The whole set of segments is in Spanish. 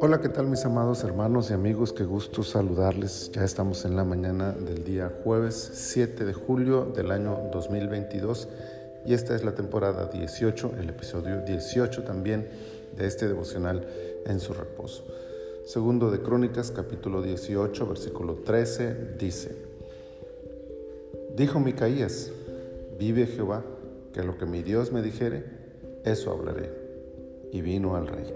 Hola, ¿qué tal mis amados hermanos y amigos? Qué gusto saludarles. Ya estamos en la mañana del día jueves 7 de julio del año 2022 y esta es la temporada 18, el episodio 18 también de este devocional en su reposo. Segundo de Crónicas, capítulo 18, versículo 13, dice, Dijo Micaías, vive Jehová, que lo que mi Dios me dijere, eso hablaré. Y vino al rey.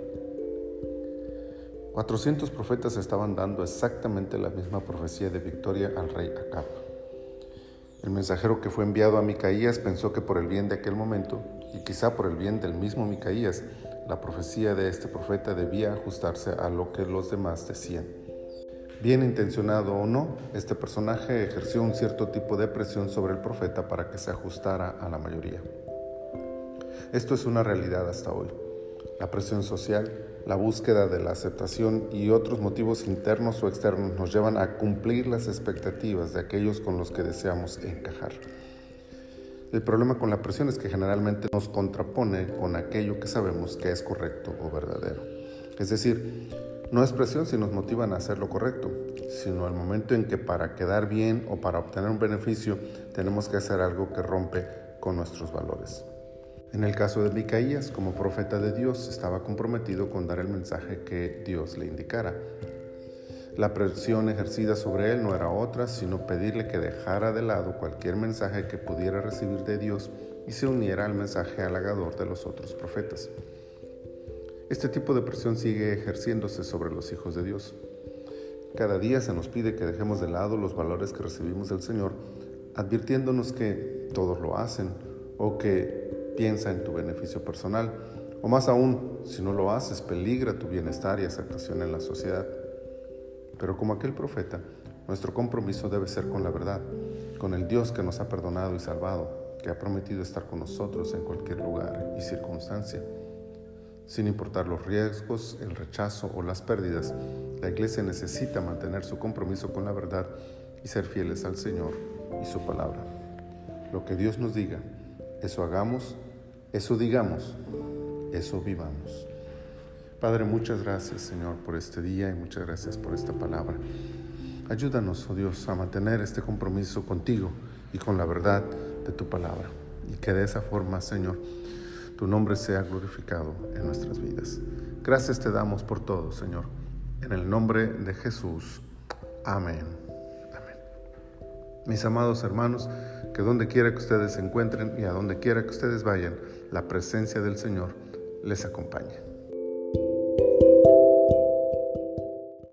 400 profetas estaban dando exactamente la misma profecía de victoria al rey Acab. El mensajero que fue enviado a Micaías pensó que por el bien de aquel momento, y quizá por el bien del mismo Micaías, la profecía de este profeta debía ajustarse a lo que los demás decían. Bien intencionado o no, este personaje ejerció un cierto tipo de presión sobre el profeta para que se ajustara a la mayoría. Esto es una realidad hasta hoy. La presión social, la búsqueda de la aceptación y otros motivos internos o externos nos llevan a cumplir las expectativas de aquellos con los que deseamos encajar. El problema con la presión es que generalmente nos contrapone con aquello que sabemos que es correcto o verdadero. Es decir, no es presión si nos motivan a hacer lo correcto, sino el momento en que para quedar bien o para obtener un beneficio tenemos que hacer algo que rompe con nuestros valores. En el caso de Micaías, como profeta de Dios, estaba comprometido con dar el mensaje que Dios le indicara. La presión ejercida sobre él no era otra, sino pedirle que dejara de lado cualquier mensaje que pudiera recibir de Dios y se uniera al mensaje halagador de los otros profetas. Este tipo de presión sigue ejerciéndose sobre los hijos de Dios. Cada día se nos pide que dejemos de lado los valores que recibimos del Señor, advirtiéndonos que todos lo hacen o que piensa en tu beneficio personal. O más aún, si no lo haces, peligra tu bienestar y aceptación en la sociedad. Pero como aquel profeta, nuestro compromiso debe ser con la verdad, con el Dios que nos ha perdonado y salvado, que ha prometido estar con nosotros en cualquier lugar y circunstancia. Sin importar los riesgos, el rechazo o las pérdidas, la iglesia necesita mantener su compromiso con la verdad y ser fieles al Señor y su palabra. Lo que Dios nos diga, eso hagamos eso digamos, eso vivamos. Padre, muchas gracias Señor por este día y muchas gracias por esta palabra. Ayúdanos, oh Dios, a mantener este compromiso contigo y con la verdad de tu palabra. Y que de esa forma, Señor, tu nombre sea glorificado en nuestras vidas. Gracias te damos por todo, Señor. En el nombre de Jesús. Amén. Mis amados hermanos, que donde quiera que ustedes se encuentren y a donde quiera que ustedes vayan, la presencia del Señor les acompañe.